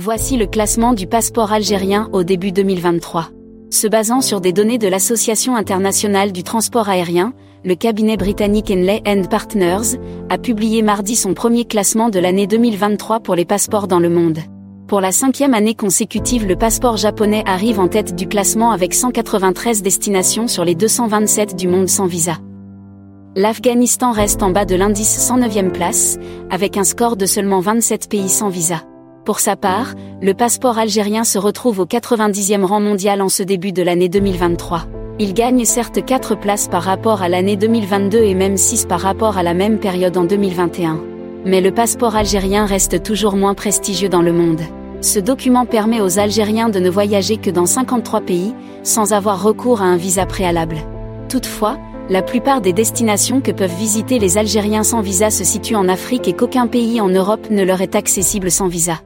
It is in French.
Voici le classement du passeport algérien au début 2023. Se basant sur des données de l'Association internationale du transport aérien, le cabinet britannique Henley Partners a publié mardi son premier classement de l'année 2023 pour les passeports dans le monde. Pour la cinquième année consécutive, le passeport japonais arrive en tête du classement avec 193 destinations sur les 227 du monde sans visa. L'Afghanistan reste en bas de l'indice 109e place, avec un score de seulement 27 pays sans visa. Pour sa part, le passeport algérien se retrouve au 90e rang mondial en ce début de l'année 2023. Il gagne certes 4 places par rapport à l'année 2022 et même 6 par rapport à la même période en 2021. Mais le passeport algérien reste toujours moins prestigieux dans le monde. Ce document permet aux Algériens de ne voyager que dans 53 pays, sans avoir recours à un visa préalable. Toutefois, la plupart des destinations que peuvent visiter les Algériens sans visa se situent en Afrique et qu'aucun pays en Europe ne leur est accessible sans visa.